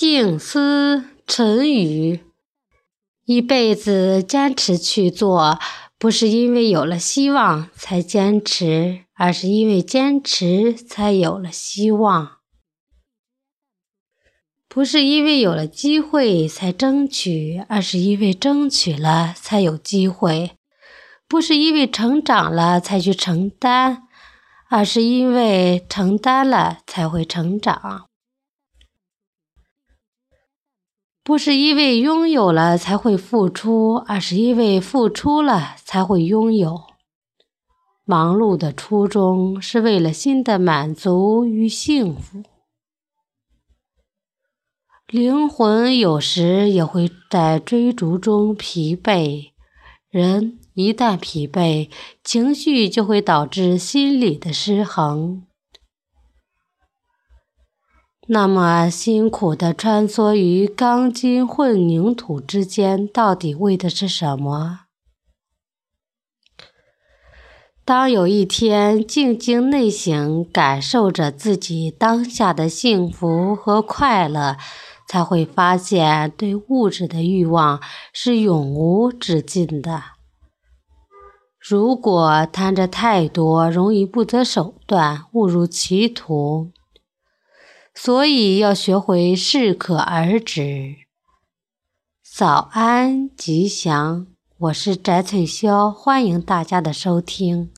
静思沉语：一辈子坚持去做，不是因为有了希望才坚持，而是因为坚持才有了希望；不是因为有了机会才争取，而是因为争取了才有机会；不是因为成长了才去承担，而是因为承担了才会成长。不是因为拥有了才会付出，而是因为付出了才会拥有。忙碌的初衷是为了心的满足与幸福。灵魂有时也会在追逐中疲惫，人一旦疲惫，情绪就会导致心理的失衡。那么辛苦的穿梭于钢筋混凝土之间，到底为的是什么？当有一天静静内省，感受着自己当下的幸福和快乐，才会发现，对物质的欲望是永无止境的。如果贪着太多，容易不择手段，误入歧途。所以要学会适可而止。早安，吉祥，我是翟翠霄，欢迎大家的收听。